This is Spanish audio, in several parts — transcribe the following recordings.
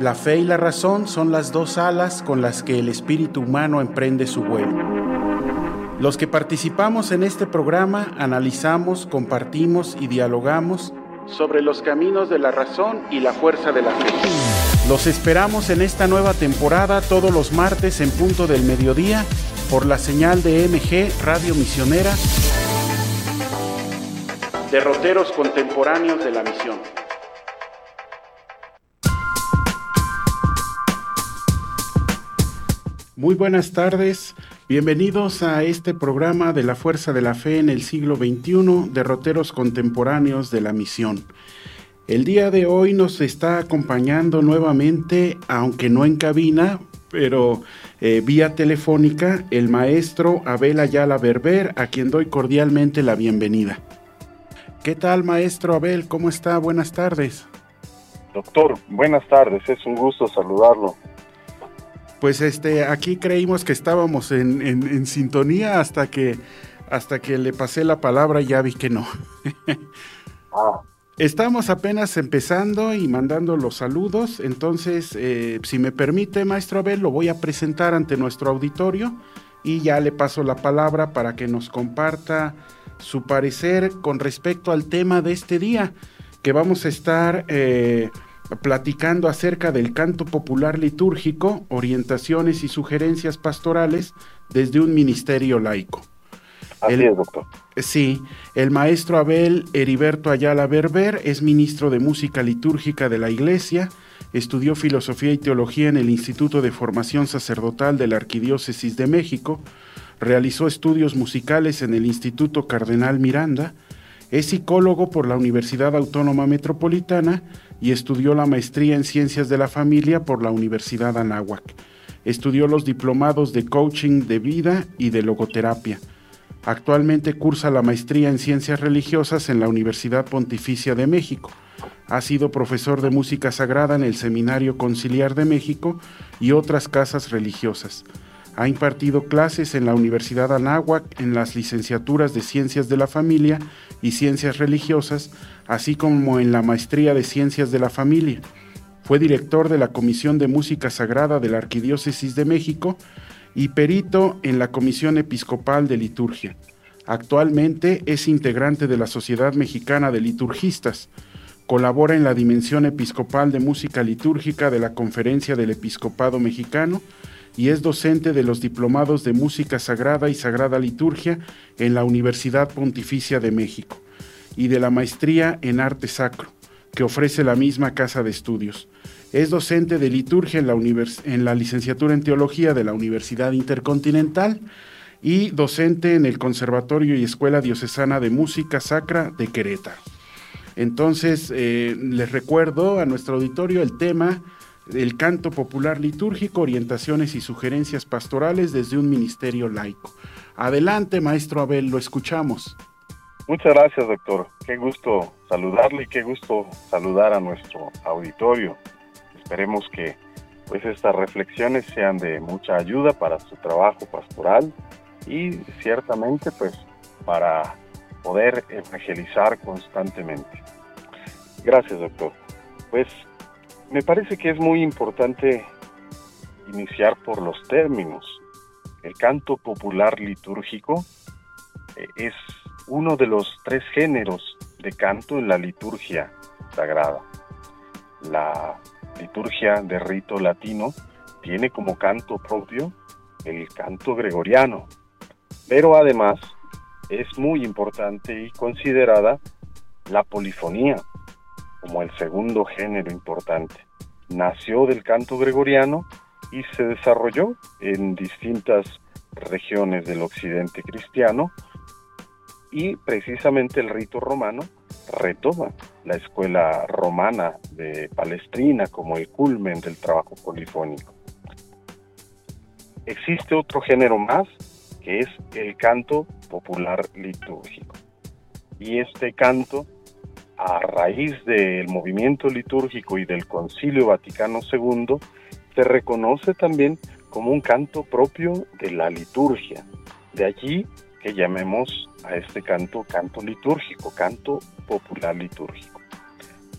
la fe y la razón son las dos alas con las que el espíritu humano emprende su vuelo. Los que participamos en este programa analizamos, compartimos y dialogamos sobre los caminos de la razón y la fuerza de la fe. Los esperamos en esta nueva temporada todos los martes en punto del mediodía por la señal de MG Radio Misionera, derroteros contemporáneos de la misión. Muy buenas tardes, bienvenidos a este programa de la Fuerza de la Fe en el siglo XXI, derroteros contemporáneos de la misión. El día de hoy nos está acompañando nuevamente, aunque no en cabina, pero eh, vía telefónica, el maestro Abel Ayala Berber, a quien doy cordialmente la bienvenida. ¿Qué tal, maestro Abel? ¿Cómo está? Buenas tardes. Doctor, buenas tardes, es un gusto saludarlo pues este, aquí creímos que estábamos en, sintonía hasta que, hasta que le pasé la palabra y ya vi que no. Ah. Estamos apenas empezando y mandando los saludos, entonces, eh, si me permite, maestro Abel, lo voy a presentar ante nuestro auditorio y ya le paso la palabra para que nos comparta su parecer con respecto al tema de este día, que vamos a estar... Eh, platicando acerca del canto popular litúrgico, orientaciones y sugerencias pastorales desde un ministerio laico. Así es, doctor. Sí, el maestro Abel Heriberto Ayala Berber es ministro de Música Litúrgica de la Iglesia, estudió Filosofía y Teología en el Instituto de Formación Sacerdotal de la Arquidiócesis de México, realizó estudios musicales en el Instituto Cardenal Miranda, es psicólogo por la Universidad Autónoma Metropolitana y estudió la maestría en Ciencias de la Familia por la Universidad Anáhuac. Estudió los diplomados de coaching de vida y de logoterapia. Actualmente cursa la maestría en Ciencias Religiosas en la Universidad Pontificia de México. Ha sido profesor de música sagrada en el Seminario Conciliar de México y otras casas religiosas. Ha impartido clases en la Universidad Anáhuac en las licenciaturas de Ciencias de la Familia y Ciencias Religiosas, así como en la Maestría de Ciencias de la Familia. Fue director de la Comisión de Música Sagrada de la Arquidiócesis de México y perito en la Comisión Episcopal de Liturgia. Actualmente es integrante de la Sociedad Mexicana de Liturgistas. Colabora en la Dimensión Episcopal de Música Litúrgica de la Conferencia del Episcopado Mexicano y es docente de los diplomados de Música Sagrada y Sagrada Liturgia en la Universidad Pontificia de México y de la Maestría en Arte Sacro, que ofrece la misma casa de estudios. Es docente de liturgia en la, en la licenciatura en Teología de la Universidad Intercontinental y docente en el Conservatorio y Escuela Diocesana de Música Sacra de Querétaro. Entonces, eh, les recuerdo a nuestro auditorio el tema el canto popular litúrgico, orientaciones y sugerencias pastorales desde un ministerio laico. Adelante, maestro Abel, lo escuchamos. Muchas gracias, doctor. Qué gusto saludarle y qué gusto saludar a nuestro auditorio. Esperemos que pues estas reflexiones sean de mucha ayuda para su trabajo pastoral y ciertamente pues para poder evangelizar constantemente. Gracias, doctor. Pues me parece que es muy importante iniciar por los términos. El canto popular litúrgico eh, es uno de los tres géneros de canto en la liturgia sagrada. La liturgia de rito latino tiene como canto propio el canto gregoriano, pero además es muy importante y considerada la polifonía, como el segundo género importante. Nació del canto gregoriano y se desarrolló en distintas regiones del occidente cristiano y precisamente el rito romano retoma la escuela romana de Palestrina como el culmen del trabajo polifónico. existe otro género más que es el canto popular litúrgico. Y este canto, a raíz del movimiento litúrgico y del Concilio Vaticano II, se reconoce también como un canto propio de la liturgia. De allí que llamemos a este canto canto litúrgico, canto popular litúrgico.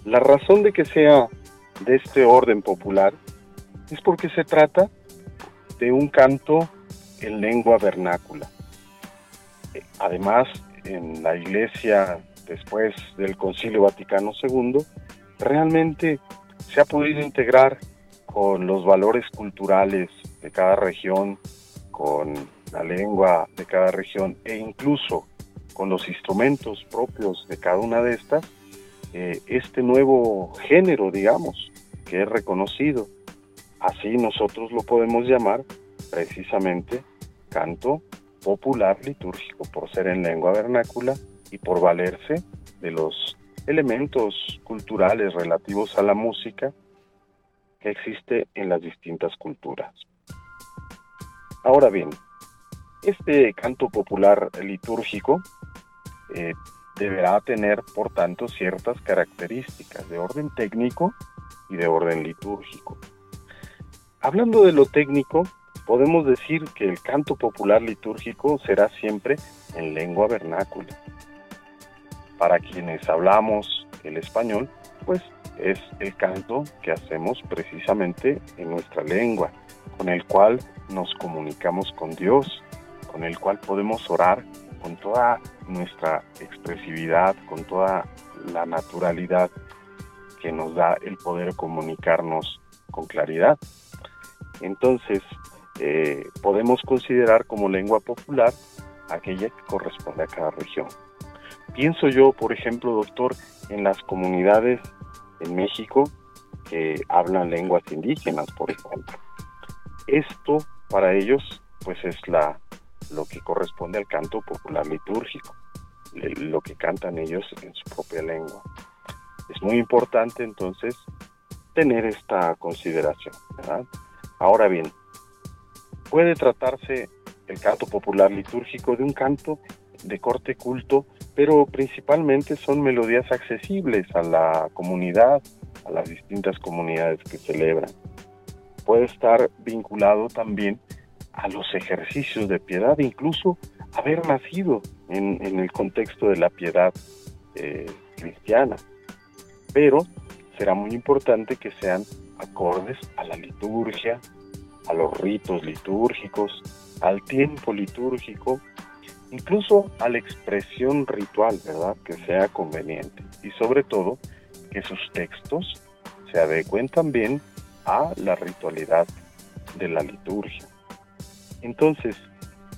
La razón de que sea de este orden popular es porque se trata de un canto en lengua vernácula. Además, en la iglesia, después del Concilio Vaticano II, realmente se ha podido integrar con los valores culturales de cada región, con la lengua de cada región e incluso con los instrumentos propios de cada una de estas, eh, este nuevo género, digamos, que es reconocido. Así nosotros lo podemos llamar precisamente canto popular litúrgico, por ser en lengua vernácula y por valerse de los elementos culturales relativos a la música que existe en las distintas culturas. Ahora bien, este canto popular litúrgico eh, deberá tener, por tanto, ciertas características de orden técnico y de orden litúrgico. Hablando de lo técnico, podemos decir que el canto popular litúrgico será siempre en lengua vernácula. Para quienes hablamos el español, pues es el canto que hacemos precisamente en nuestra lengua, con el cual nos comunicamos con Dios, con el cual podemos orar con toda nuestra expresividad, con toda la naturalidad que nos da el poder comunicarnos con claridad. Entonces, eh, podemos considerar como lengua popular aquella que corresponde a cada región. Pienso yo, por ejemplo, doctor, en las comunidades en México que hablan lenguas indígenas, por ejemplo. Esto para ellos pues es la lo que corresponde al canto popular litúrgico, lo que cantan ellos en su propia lengua. Es muy importante entonces tener esta consideración. Ahora bien, puede tratarse el canto popular litúrgico de un canto de corte culto, pero principalmente son melodías accesibles a la comunidad, a las distintas comunidades que celebran. Puede estar vinculado también a los ejercicios de piedad, incluso haber nacido en, el contexto de la piedad eh, cristiana. Pero será muy importante que sean acordes a la liturgia, a los ritos litúrgicos, al tiempo litúrgico, incluso a la expresión ritual, ¿verdad? Que sea conveniente. Y sobre todo, que sus textos se adecuen también a la ritualidad de la liturgia. Entonces,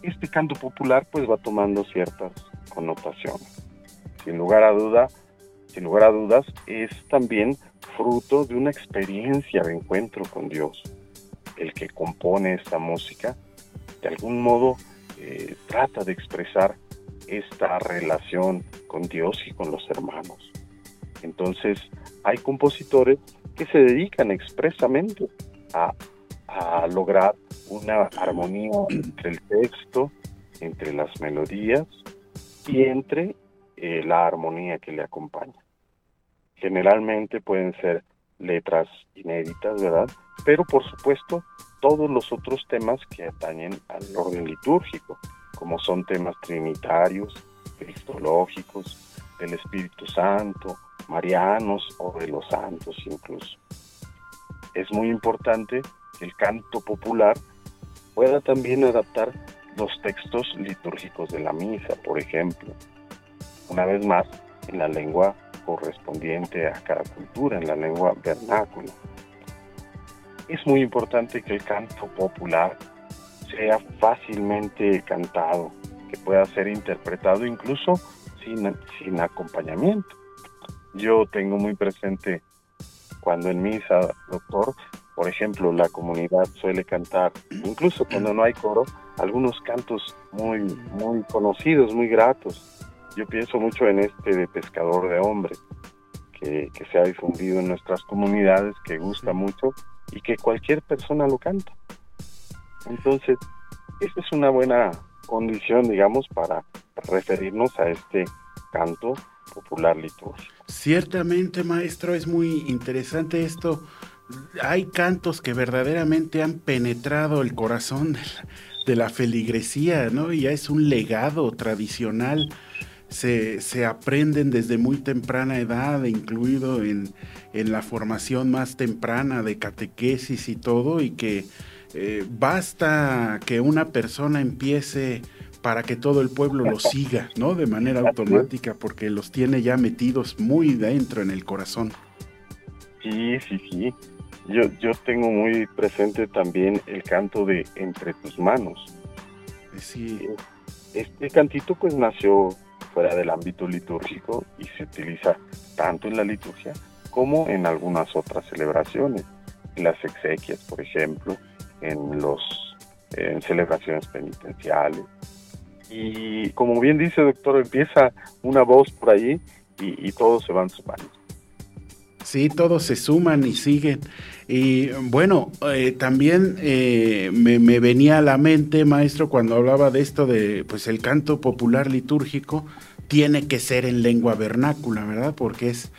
este canto popular pues va tomando ciertas connotaciones. Sin lugar a duda, sin lugar a dudas, es también fruto de una experiencia de encuentro con Dios. El que compone esta música, de algún modo, eh, trata de expresar esta relación con Dios y con los hermanos. Entonces, hay compositores que se dedican expresamente a, lograr una armonía entre el texto, entre las melodías y entre eh, la armonía que le acompaña. Generalmente pueden ser letras inéditas, ¿verdad? Pero por supuesto todos los otros temas que atañen al orden litúrgico, como son temas trinitarios, cristológicos, del Espíritu Santo, marianos o de los santos incluso. Es muy importante que el canto popular pueda también adaptar los textos litúrgicos de la misa, por ejemplo. Una vez más, en la lengua correspondiente a cada cultura, en la lengua vernácula. Es muy importante que el canto popular sea fácilmente cantado, que pueda ser interpretado incluso sin, sin acompañamiento. Yo tengo muy presente cuando en misa, doctor, por ejemplo, la comunidad suele cantar, incluso cuando no hay coro, algunos cantos muy, muy conocidos, muy gratos. Yo pienso mucho en este de Pescador de Hombre, que, que se ha difundido en nuestras comunidades, que gusta mucho y que cualquier persona lo canta. Entonces, esta es una buena condición, digamos, para referirnos a este canto popular litúrgico. Ciertamente, maestro, es muy interesante esto. Hay cantos que verdaderamente han penetrado el corazón de la, feligresía, ¿no? Y ya es un legado tradicional. Se, se, aprenden desde muy temprana edad, incluido en, en, la formación más temprana de catequesis y todo, y que eh, basta que una persona empiece para que todo el pueblo lo siga, ¿no? De manera automática, porque los tiene ya metidos muy dentro en el corazón. Sí, sí, sí. Yo, yo tengo muy presente también el canto de Entre tus manos. Sí. Este cantito pues nació fuera del ámbito litúrgico y se utiliza tanto en la liturgia como en algunas otras celebraciones, en las exequias, por ejemplo, en los en celebraciones penitenciales, y como bien dice doctor, empieza una voz por ahí y, todos se van sumando. Sí, todos se suman y siguen. Y bueno, eh, también eh, me, venía a la mente, maestro, cuando hablaba de esto de, pues el canto popular litúrgico tiene que ser en lengua vernácula, ¿verdad? Porque es,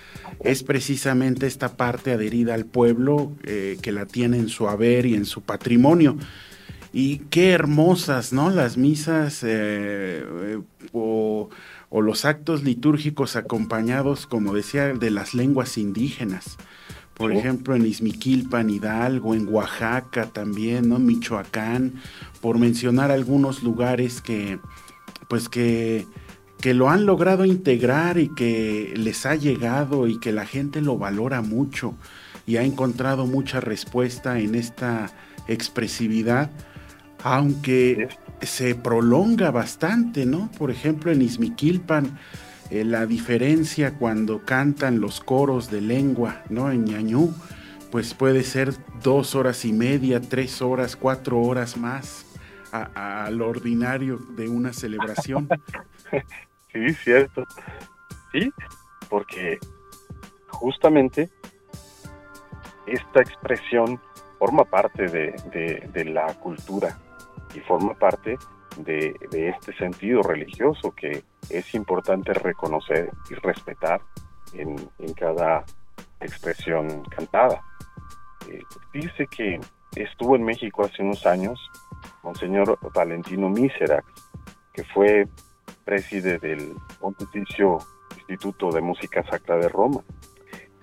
es precisamente esta parte adherida al pueblo eh, que la tiene en su haber y en su patrimonio. Y qué hermosas, ¿no? Las misas eh, eh, o, los actos litúrgicos acompañados, como decía, de las lenguas indígenas. Por ejemplo, en Izmiquilpan, Hidalgo, en Oaxaca también, ¿no? Michoacán, por mencionar algunos lugares que, pues que, que lo han logrado integrar y que les ha llegado y que la gente lo valora mucho y ha encontrado mucha respuesta en esta expresividad aunque se prolonga bastante, ¿no? Por ejemplo, en Izmiquilpan, eh, la diferencia cuando cantan los coros de lengua, ¿no? En ñañú, pues puede ser dos horas y media, tres horas, cuatro horas más al ordinario de una celebración. Sí, cierto. Sí, porque justamente esta expresión forma parte de la cultura y forma parte de, este sentido religioso que es importante reconocer y respetar en, cada expresión cantada. Eh, dice que estuvo en México hace unos años Monseñor Valentino Miserax, que fue preside del Pontificio Instituto de Música Sacra de Roma.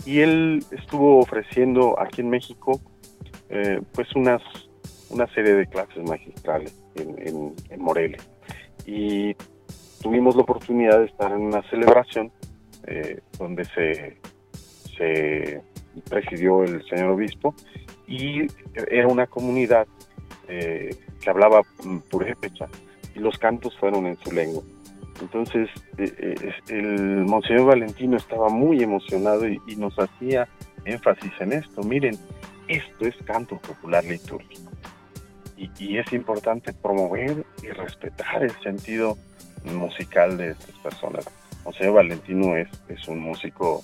Y él estuvo ofreciendo aquí en México eh, pues unas una serie de clases magistrales en, Morelia. Y tuvimos la oportunidad de estar en una celebración eh, donde se, presidió el señor obispo y era una comunidad eh, que hablaba purépecha y los cantos fueron en su lengua. Entonces eh, el Monseñor Valentino estaba muy emocionado y nos hacía énfasis en esto. Miren, esto es canto popular litúrgico y, es importante promover y respetar el sentido musical de estas personas. José Valentino es, es un músico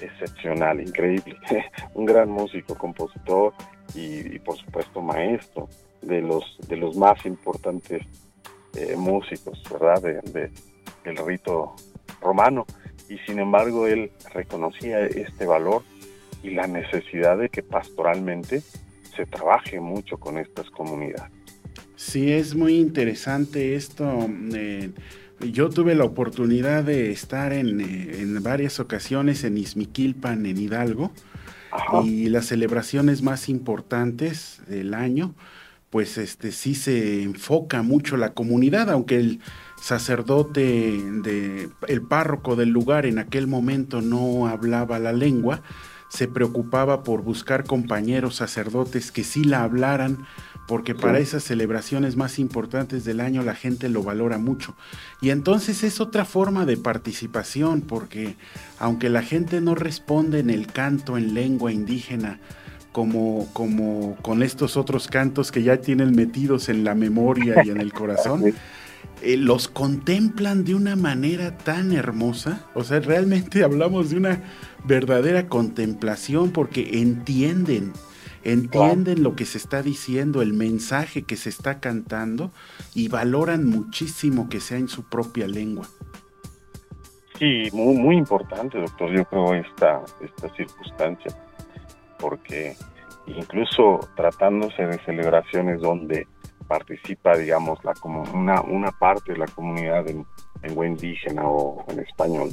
excepcional, increíble, un gran músico, compositor y, por supuesto maestro de los, de los más importantes eh, músicos, ¿verdad? De, del rito romano. Y sin embargo él reconocía este valor y la necesidad de que pastoralmente se trabaje mucho con estas comunidades. Sí, es muy interesante esto. Eh, yo tuve la oportunidad de estar en, eh, varias ocasiones en Izmiquilpan, en Hidalgo, y las celebraciones más importantes del año, pues este sí se enfoca mucho la comunidad, aunque el sacerdote de el párroco del lugar en aquel momento no hablaba la lengua, se preocupaba por buscar compañeros sacerdotes que sí la hablaran, porque para esas celebraciones más importantes del año la gente lo valora mucho. Y entonces es otra forma de participación, porque aunque la gente no responde en el canto en lengua indígena, como, como con estos otros cantos que ya tienen metidos en la memoria y en el corazón, eh, los contemplan de una manera tan hermosa. O sea, realmente hablamos de una verdadera contemplación porque entienden, entienden lo que se está diciendo, el mensaje que se está cantando y valoran muchísimo que sea en su propia lengua. Sí, muy, muy importante, doctor, yo creo esta, esta circunstancia, porque incluso tratándose de celebraciones donde participa, digamos, la, como una, una parte de la comunidad en lengua indígena o en español,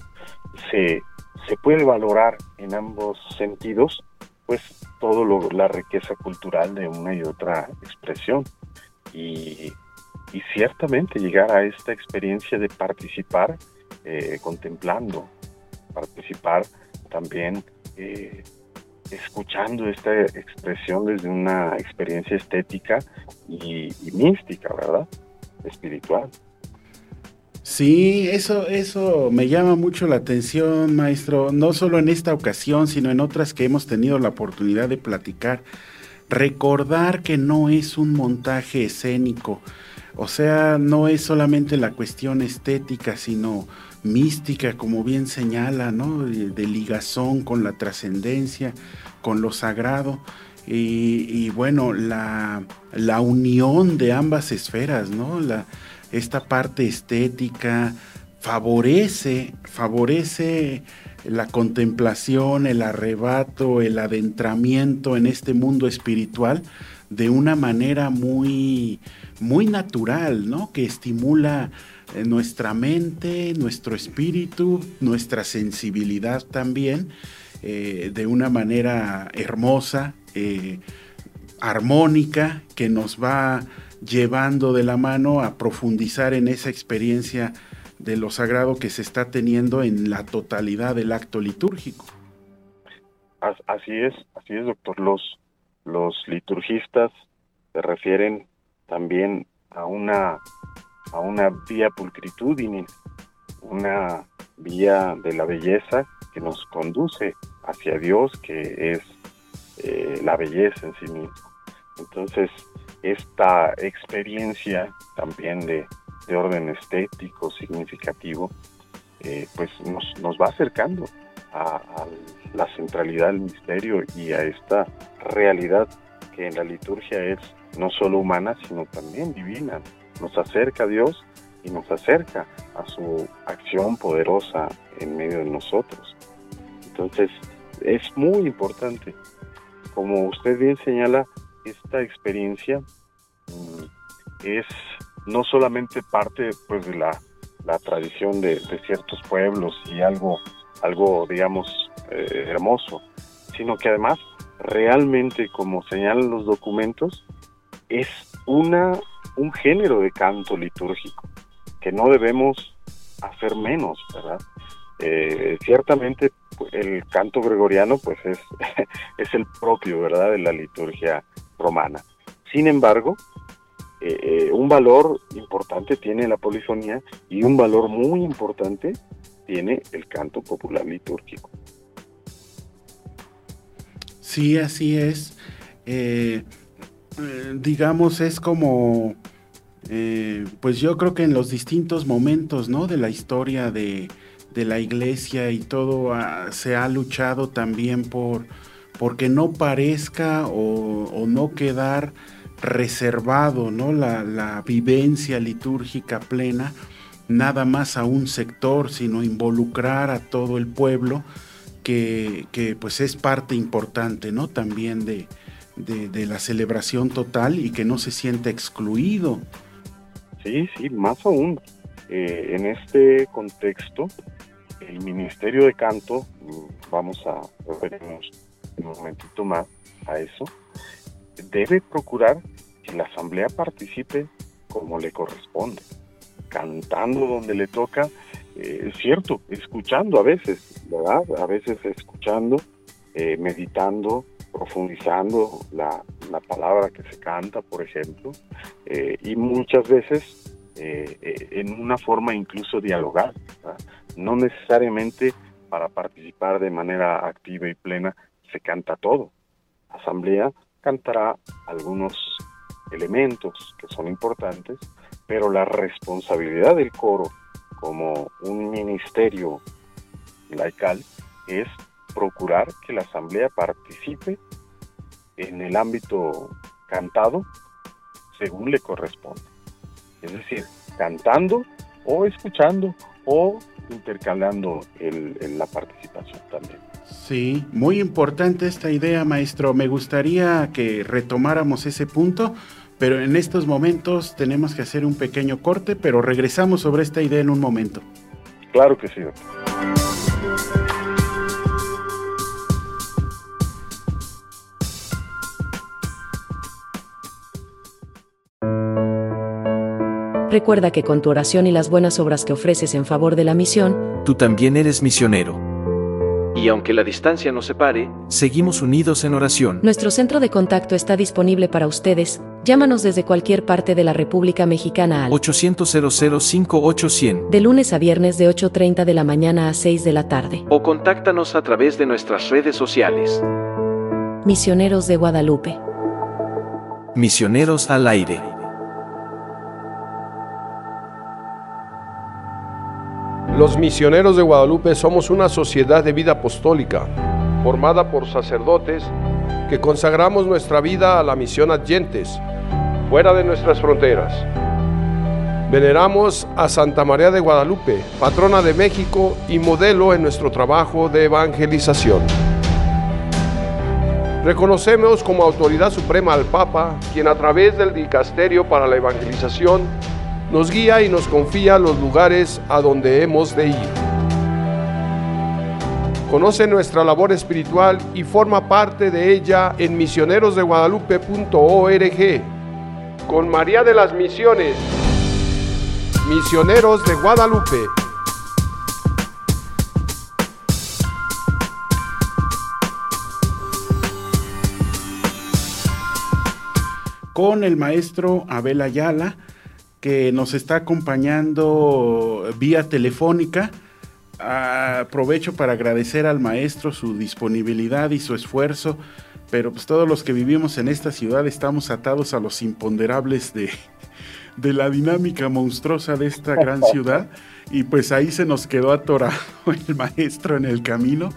se, se puede valorar en ambos sentidos, pues todo lo, la riqueza cultural de una y otra expresión. Y, y ciertamente llegar a esta experiencia de participar eh, contemplando, participar también eh, escuchando esta expresión desde una experiencia estética y, mística, ¿verdad? Espiritual. Sí, eso, eso me llama mucho la atención, maestro, no solo en esta ocasión, sino en otras que hemos tenido la oportunidad de platicar. Recordar que no es un montaje escénico, o sea, no es solamente la cuestión estética, sino mística, como bien señala, ¿no? De, ligazón con la trascendencia, con lo sagrado. Y, bueno, la, la, unión de ambas esferas, ¿no? La, esta parte estética favorece, favorece la contemplación, el arrebato, el adentramiento en este mundo espiritual de una manera muy, muy natural, ¿no? Que estimula nuestra mente, nuestro espíritu, nuestra sensibilidad también, eh, de una manera hermosa, eh, armónica, que nos va llevando de la mano a profundizar en esa experiencia de lo sagrado que se está teniendo en la totalidad del acto litúrgico. Así es, así es, doctor. Los, los liturgistas se refieren también a una, a una vía pulcritudine, una vía de la belleza que nos conduce hacia Dios, que es eh, la belleza en sí mismo. Entonces, esta experiencia también de, orden estético significativo, eh, pues nos, nos, va acercando a, la centralidad del misterio y a esta realidad que en la liturgia es no solo humana, sino también divina. Nos acerca a Dios y nos acerca a su acción poderosa en medio de nosotros. Entonces, es muy importante. Como usted bien señala, esta experiencia mm, es no solamente parte pues de la, tradición de, ciertos pueblos y algo, algo digamos, eh, hermoso, sino que además realmente, como señalan los documentos, es una, un género de canto litúrgico que no debemos hacer menos, ¿verdad? Eh, ciertamente el canto gregoriano pues es, es el propio, ¿verdad?, de la liturgia romana. Sin embargo, eh, eh, un valor importante tiene la polifonía y un valor muy importante tiene el canto popular litúrgico. Sí, así es. Digamos, es como, pues yo creo que en los distintos momentos, ¿no? De la historia de, la iglesia y todo, ah, se ha luchado también por porque no parezca o, no quedar reservado ¿no? La, vivencia litúrgica plena nada más a un sector, sino involucrar a todo el pueblo, que, pues es parte importante ¿no? también de, la celebración total y que no se siente excluido. Sí, sí, más aún. Eh, en este contexto, el Ministerio de Canto, mm, vamos a referirnos un momentito más a eso, debe procurar que la asamblea participe como le corresponde, cantando donde le toca, eh, es cierto, escuchando a veces, ¿verdad? A veces escuchando, eh, meditando, profundizando la, palabra que se canta, por ejemplo, eh, y muchas veces en una forma incluso dialogar, no necesariamente para participar de manera activa y plena, se canta todo. La asamblea cantará algunos elementos que son importantes, pero la responsabilidad del coro como un ministerio laical es procurar que la asamblea participe en el ámbito cantado según le corresponde. Es decir, cantando o escuchando o intercalando la participación también. Sí, muy importante esta idea, maestro. Me gustaría que retomáramos ese punto, pero en estos momentos tenemos que hacer un pequeño corte, pero regresamos sobre esta idea en un momento. Claro que sí, Recuerda que con tu oración y las buenas obras que ofreces en favor de la misión, tú también eres misionero. Y aunque la distancia nos separe, seguimos unidos en oración. Nuestro centro de contacto está disponible para ustedes. Llámanos desde cualquier parte de la República Mexicana al 800 005 De lunes a viernes de 8.30 de la mañana a 6 de la tarde. O contáctanos a través de nuestras redes sociales. Misioneros de Guadalupe. Misioneros al aire. Los misioneros de Guadalupe somos una sociedad de vida apostólica, formada por sacerdotes que consagramos nuestra vida a la misión adyentes, fuera de nuestras fronteras. Veneramos a Santa María de Guadalupe, patrona de México y modelo en nuestro trabajo de evangelización. Reconocemos como autoridad suprema al Papa, quien a través del Dicasterio para la Evangelización nos guía y nos confía los lugares a donde hemos de ir. Conoce nuestra labor espiritual y forma parte de ella en misionerosdeguadalupe.org. Con María de las Misiones, Misioneros de Guadalupe. Con el maestro Abel Ayala que nos está acompañando vía telefónica. Aprovecho para agradecer al maestro su disponibilidad y su esfuerzo, pero pues todos los que vivimos en esta ciudad estamos atados a los imponderables de, de la dinámica monstruosa de esta gran ciudad y pues ahí se nos quedó atorado el maestro en el camino,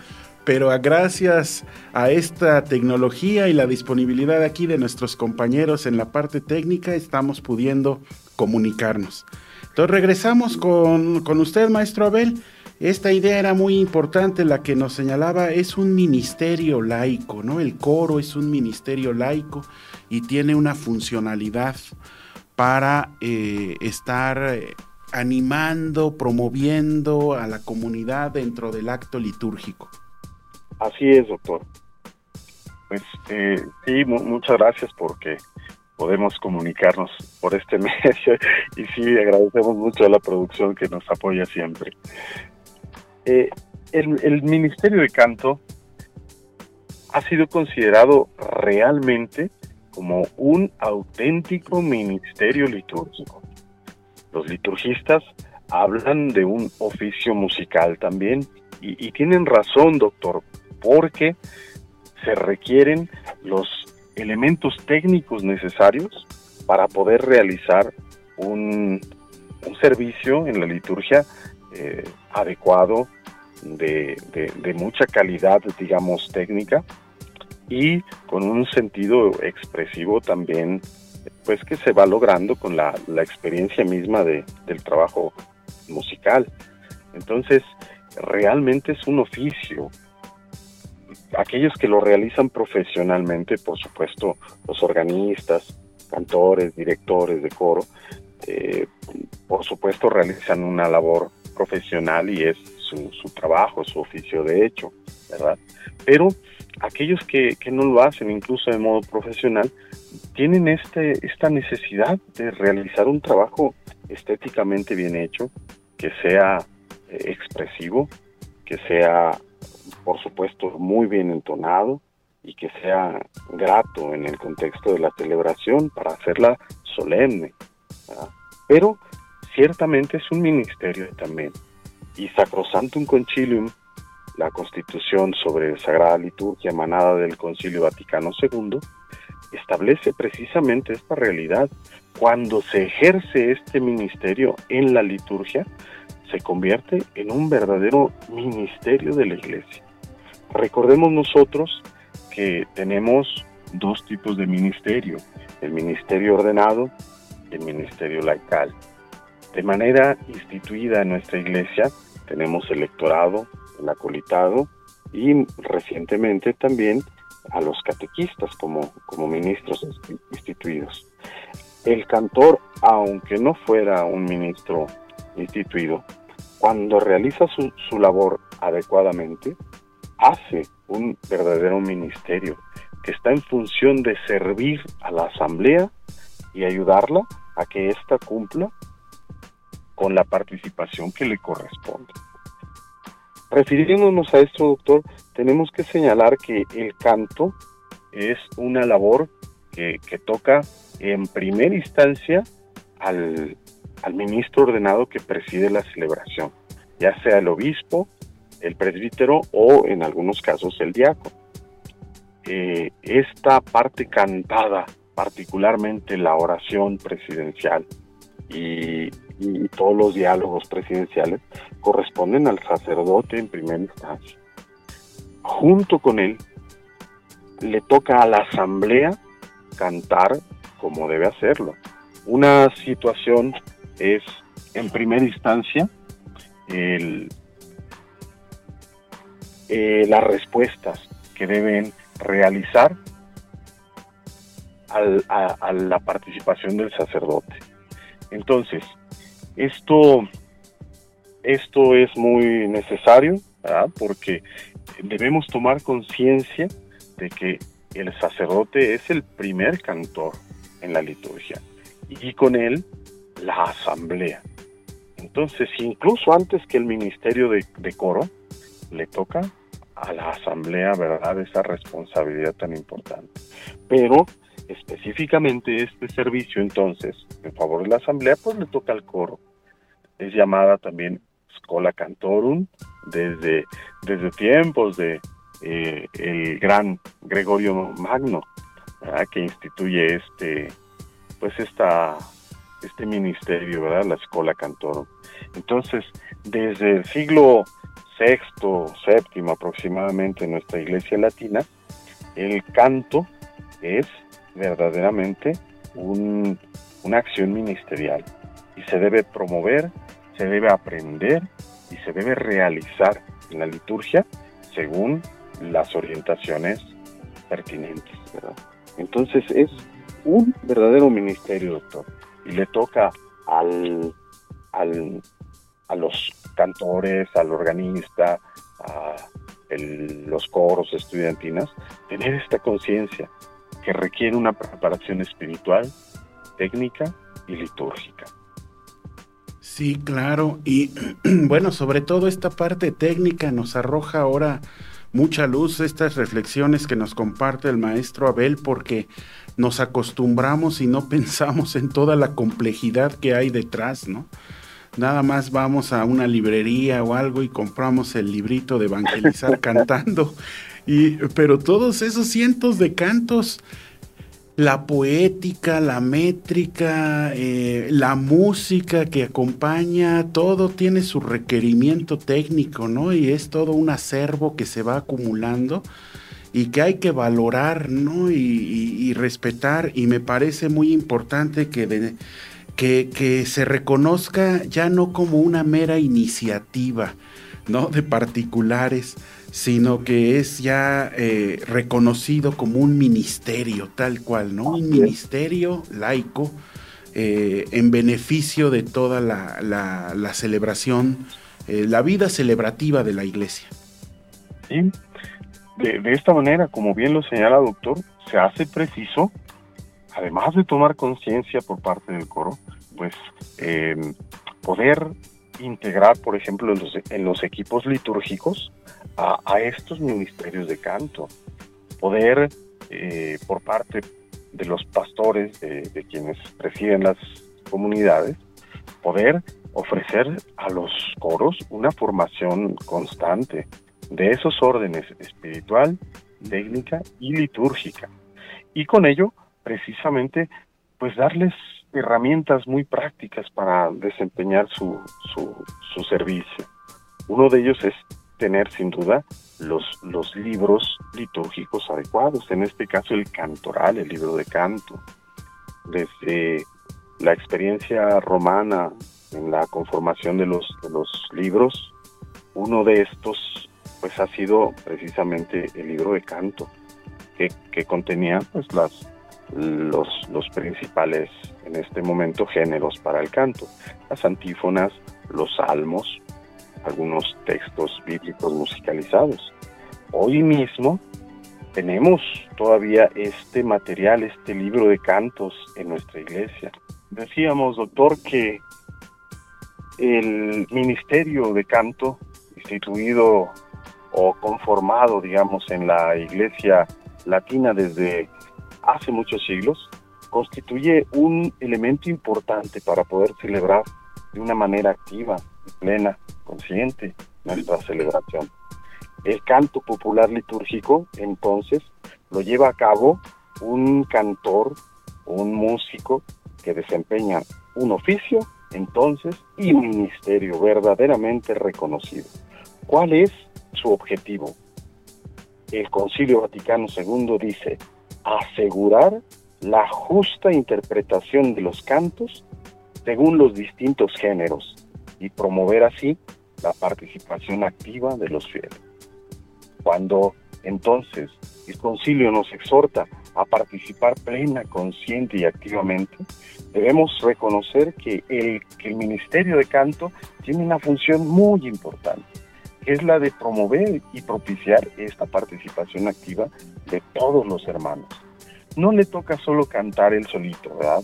pero gracias a esta tecnología y la disponibilidad aquí de nuestros compañeros en la parte técnica estamos pudiendo comunicarnos. Entonces regresamos con, con usted, maestro Abel. Esta idea era muy importante, la que nos señalaba, es un ministerio laico, ¿no? El coro es un ministerio laico y tiene una funcionalidad para eh, estar eh, animando, promoviendo a la comunidad dentro del acto litúrgico. Así es, doctor. Pues eh, sí, muchas gracias porque podemos comunicarnos por este medio y sí, agradecemos mucho a la producción que nos apoya siempre. Eh, el, Ministerio de Canto ha sido considerado realmente como un auténtico ministerio litúrgico. Los liturgistas hablan de un oficio musical también y, y tienen razón, doctor, porque se requieren los elementos técnicos necesarios para poder realizar un, servicio en la liturgia eh, adecuado, de, mucha calidad, digamos, técnica y con un sentido expresivo también, pues que se va logrando con la, experiencia misma de, del trabajo musical. Entonces, realmente es un oficio, aquellos que lo realizan profesionalmente, por supuesto, los organistas, cantores, directores de coro, eh, por supuesto realizan una labor profesional y es su, trabajo, su oficio de hecho, ¿verdad? Pero aquellos que, no lo hacen incluso de modo profesional, tienen este, esta necesidad de realizar un trabajo estéticamente bien hecho, que sea eh, expresivo, que sea por supuesto, muy bien entonado y que sea grato en el contexto de la celebración para hacerla solemne. Pero ciertamente es un ministerio también. Y Sacrosantum Concilium, la constitución sobre Sagrada Liturgia emanada del Concilio Vaticano II, establece precisamente esta realidad. Cuando se ejerce este ministerio en la liturgia, se convierte en un verdadero ministerio de la Iglesia. Recordemos nosotros que tenemos dos tipos de ministerio, el ministerio ordenado y el ministerio laical. De manera instituida en nuestra iglesia tenemos electorado, el acolitado y recientemente también a los catequistas como, como ministros instituidos. El cantor, aunque no fuera un ministro instituido, cuando realiza su, su labor adecuadamente, hace un verdadero ministerio que está en función de servir a la asamblea y ayudarla a que ésta cumpla con la participación que le corresponde. Refiriéndonos a esto, doctor, tenemos que señalar que el canto es una labor que, toca en primera instancia al, ministro ordenado que preside la celebración, ya sea el obispo, el presbítero o en algunos casos el diácono. Eh, esta parte cantada, particularmente la oración presidencial y y todos los diálogos presidenciales corresponden al sacerdote en primera instancia. Junto con él, le toca a la asamblea cantar como debe hacerlo. Una situación es, en primera instancia, eh, las respuestas que deben realizar a la participación del sacerdote. Entonces, esto, esto es muy necesario porque debemos tomar conciencia de que el sacerdote es el primer cantor en la liturgia y con él la asamblea. Entonces, incluso antes que el ministerio de, coro, le toca a la asamblea, ¿verdad?, esa responsabilidad tan importante. Pero específicamente este servicio, entonces, en favor de la asamblea, pues le toca al coro es llamada también Scola Cantorum desde, desde tiempos de eh, el gran Gregorio Magno, que instituye este, pues esta, este ministerio, ¿verdad? la Scola Cantorum. Entonces, desde el siglo VI, VII aproximadamente en nuestra iglesia latina, el canto es verdaderamente un, una acción ministerial y se debe promover se debe aprender y se debe realizar en la liturgia según las orientaciones pertinentes. Entonces es un verdadero ministerio, doctor, y le toca al, al, a los cantores, al organista, a los coros estudiantinas, tener esta conciencia que requiere una preparación espiritual, técnica y litúrgica. Sí, claro. Y bueno, sobre todo esta parte técnica nos arroja ahora mucha luz estas reflexiones que nos comparte el maestro Abel porque nos acostumbramos y no pensamos en toda la complejidad que hay detrás, ¿no? Nada más vamos a una librería o algo y compramos el librito de evangelizar cantando. Y, pero todos esos cientos de cantos la poética, la métrica, eh, la música que acompaña, todo tiene su requerimiento técnico, ¿no? Y es todo un acervo que se va acumulando y que hay que valorar, ¿no? Y, respetar. Y me parece muy importante que, que, que se reconozca ya no como una mera iniciativa, ¿no? De particulares, sino que es ya eh, reconocido como un ministerio tal cual, ¿no? Un ministerio laico eh, en beneficio de toda la, celebración, eh, la vida celebrativa de la iglesia. Sí, de, esta manera, como bien lo señala doctor, se hace preciso, además de tomar conciencia por parte del coro, pues poder integrar, por ejemplo, en los, equipos litúrgicos a, estos ministerios de canto. Poder, eh, por parte de los pastores, de, quienes presiden las comunidades, poder ofrecer a los coros una formación constante de esos órdenes espiritual, técnica y litúrgica. Y con ello, precisamente, pues darles herramientas muy prácticas para desempeñar su, su, servicio. Uno de ellos es tener sin duda los, los libros litúrgicos adecuados, en este caso el cantoral, el libro de canto. Desde la experiencia romana en la conformación de los, de los libros, uno de estos pues ha sido precisamente el libro de canto, que, que contenía pues las, los, los principales en este momento géneros para el canto, las antífonas, los salmos, algunos textos bíblicos musicalizados. Hoy mismo tenemos todavía este material, este libro de cantos en nuestra iglesia. Decíamos, doctor, que el ministerio de canto instituido o conformado, digamos, en la iglesia latina desde hace muchos siglos, constituye un elemento importante para poder celebrar de una manera activa, plena, consciente nuestra celebración. El canto popular litúrgico, entonces, lo lleva a cabo un cantor, un músico que desempeña un oficio, entonces, y ministerio verdaderamente reconocido. ¿Cuál es su objetivo? El Concilio Vaticano II dice, asegurar la justa interpretación de los cantos según los distintos géneros y promover así la participación activa de los fieles. Cuando entonces el concilio nos exhorta a participar plena, consciente y activamente, debemos reconocer que el, que el ministerio de canto tiene una función muy importante, que es la de promover y propiciar esta participación activa de todos los hermanos no le toca solo cantar el solito, ¿verdad?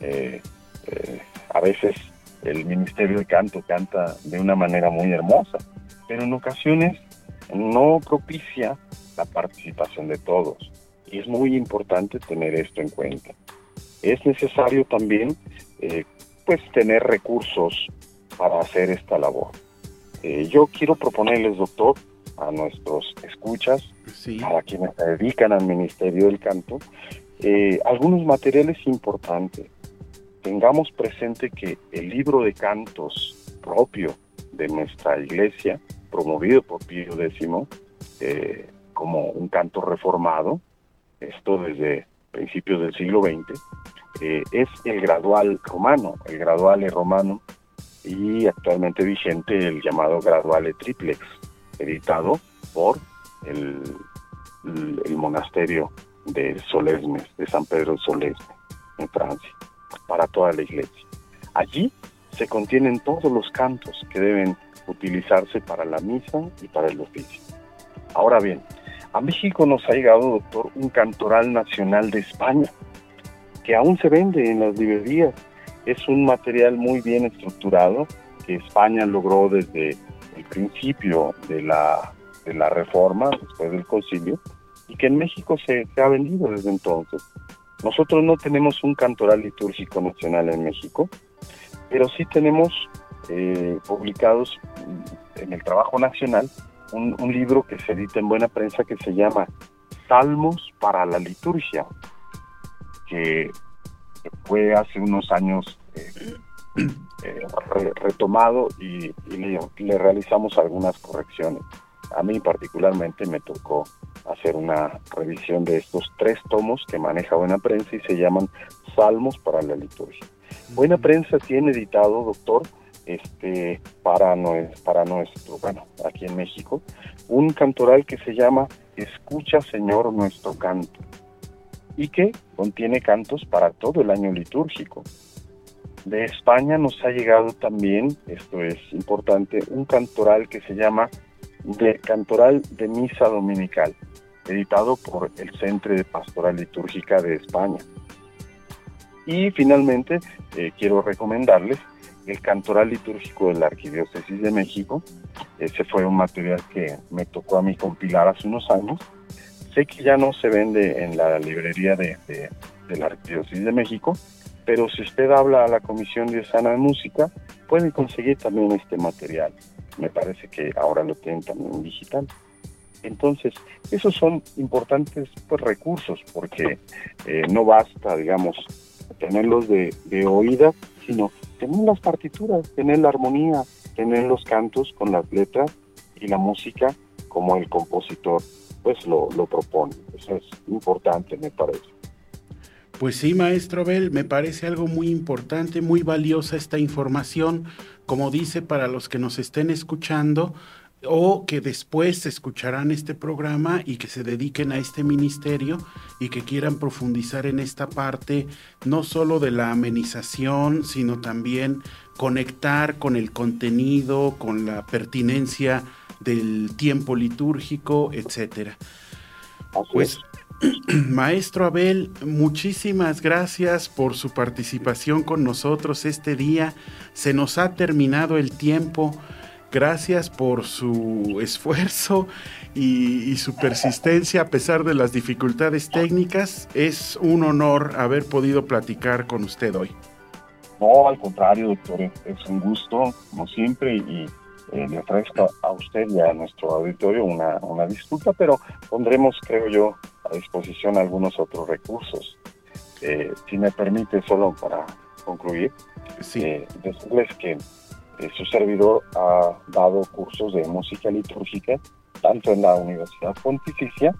Eh, eh, a veces el Ministerio de Canto canta de una manera muy hermosa, pero en ocasiones no propicia la participación de todos. Y es muy importante tener esto en cuenta. Es necesario también eh, pues tener recursos para hacer esta labor. yo quiero proponerles, doctor, a nuestros escuchas, a quienes se dedican al Ministerio del Canto, eh, algunos materiales importantes. Tengamos presente que el libro de cantos propio de nuestra iglesia, promovido por Pío X, eh, como un canto reformado, esto desde principios del siglo XX, eh, es el gradual romano, el graduale romano, y actualmente vigente el llamado graduale triplex, editado por el, monasterio de Solesmes, de San Pedro Solesmes, en Francia, para toda la iglesia. Allí se contienen todos los cantos que deben utilizarse para la misa y para el oficio. Ahora bien, a México nos ha llegado, doctor, un cantoral nacional de España, que aún se vende en las librerías. Es un material muy bien estructurado que España logró desde principio de la, de la reforma, después del concilio, y que en México se, ha vendido desde entonces. Nosotros no tenemos un cantoral litúrgico nacional en México, pero sí tenemos eh, publicados en el trabajo nacional un, libro que se edita en buena prensa que se llama Salmos para la liturgia, que fue hace unos años eh, eh, retomado y, le, realizamos algunas correcciones. A mí particularmente me tocó hacer una revisión de estos tres tomos que maneja Buena Prensa y se llaman Salmos para la Liturgia. Buena Prensa tiene editado, doctor, este, para, para nuestro, bueno, aquí en México, un cantoral que se llama Escucha Señor nuestro canto y que contiene cantos para todo el año litúrgico. De España nos ha llegado también, esto es importante, un cantoral que se llama de Cantoral de Misa Dominical, editado por el Centro de Pastoral Litúrgica de España. Y finalmente eh, quiero recomendarles el Cantoral Litúrgico de la Arquidiócesis de México. Ese fue un material que me tocó a mí compilar hace unos años. Sé que ya no se vende en la librería de, de la Arquidiócesis de México, pero si usted habla a la Comisión Diocesana de Música, puede conseguir también este material. Me parece que ahora lo tienen también digital. Entonces, esos son importantes pues, recursos, porque eh, no basta, digamos, tenerlos de, de oída, sino tener las partituras, tener la armonía, tener los cantos con las letras y la música como el compositor pues lo, lo propone. Eso es importante, me parece. Pues sí, maestro Abel, me parece algo muy importante, muy valiosa esta información, como dice, para los que nos estén escuchando o que después escucharán este programa y que se dediquen a este ministerio y que quieran profundizar en esta parte, no solo de la amenización, sino también conectar con el contenido, con la pertinencia del tiempo litúrgico, etcétera. Pues, maestro Abel, muchísimas gracias por su participación con nosotros este día. Se nos ha terminado el tiempo. Gracias por su esfuerzo y, su persistencia a pesar de las dificultades técnicas. Es un honor haber podido platicar con usted hoy. No, al contrario, doctor, es un gusto, como siempre, y eh, le ofrezco a usted y a nuestro auditorio una, una disculpa, pero pondremos, creo yo, a disposición algunos otros recursos. Eh, si me permite, solo para concluir, sí. eh, decirles que eh, su servidor ha dado cursos de música litúrgica tanto en la Universidad Pontificia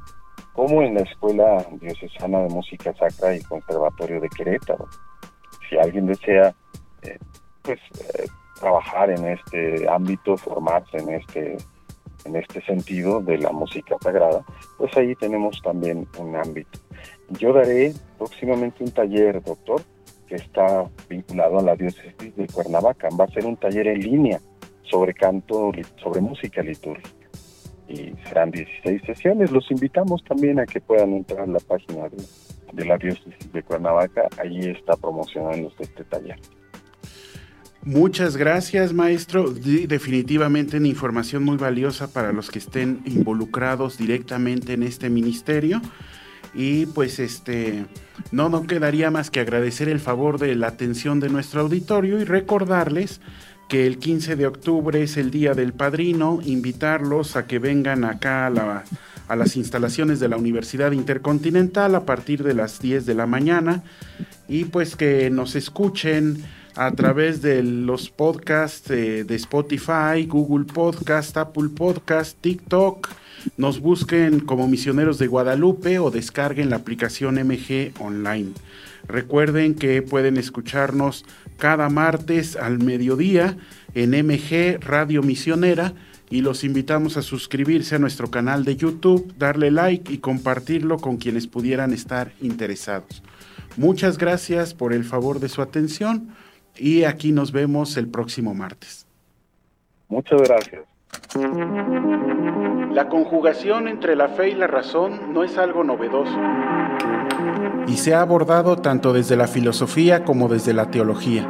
como en la Escuela Diocesana de Música Sacra y Conservatorio de Querétaro. Si alguien desea, eh, pues eh, trabajar en este ámbito, formarse en este, en este sentido de la música sagrada, pues ahí tenemos también un ámbito. Yo daré próximamente un taller, doctor, que está vinculado a la diócesis de Cuernavaca. Va a ser un taller en línea sobre canto, sobre música litúrgica. Y serán 16 sesiones. Los invitamos también a que puedan entrar a la página de, de la diócesis de Cuernavaca. Allí está promocionándose este taller. Muchas gracias, maestro. Definitivamente una información muy valiosa para los que estén involucrados directamente en este ministerio. Y pues este, no nos quedaría más que agradecer el favor de la atención de nuestro auditorio y recordarles que el 15 de octubre es el Día del Padrino, invitarlos a que vengan acá a, a las instalaciones de la Universidad Intercontinental a partir de las 10 de la mañana y pues que nos escuchen a través de los podcasts eh, de Spotify, Google Podcast, Apple Podcast, TikTok. Nos busquen como misioneros de Guadalupe o descarguen la aplicación MG Online. Recuerden que pueden escucharnos cada martes al mediodía en MG Radio Misionera y los invitamos a suscribirse a nuestro canal de YouTube, darle like y compartirlo con quienes pudieran estar interesados. Muchas gracias por el favor de su atención y aquí nos vemos el próximo martes. Muchas gracias. La conjugación entre la fe y la razón no es algo novedoso y se ha abordado tanto desde la filosofía como desde la teología.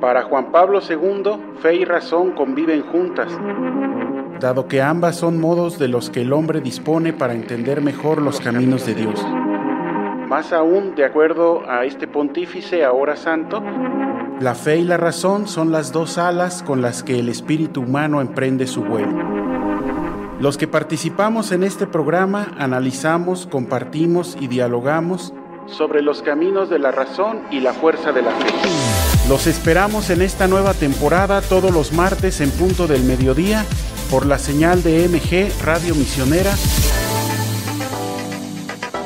Para Juan Pablo II, fe y razón conviven juntas, dado que ambas son modos de los que el hombre dispone para entender mejor los caminos de Dios. Más aún, de acuerdo a este pontífice ahora santo, la fe y la razón son las dos alas con las que el espíritu humano emprende su vuelo. Los que participamos en este programa analizamos, compartimos y dialogamos sobre los caminos de la razón y la fuerza de la fe. Los esperamos en esta nueva temporada todos los martes en punto del mediodía por la señal de MG Radio Misionera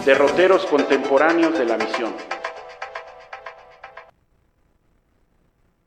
derroteros contemporáneos de la misión.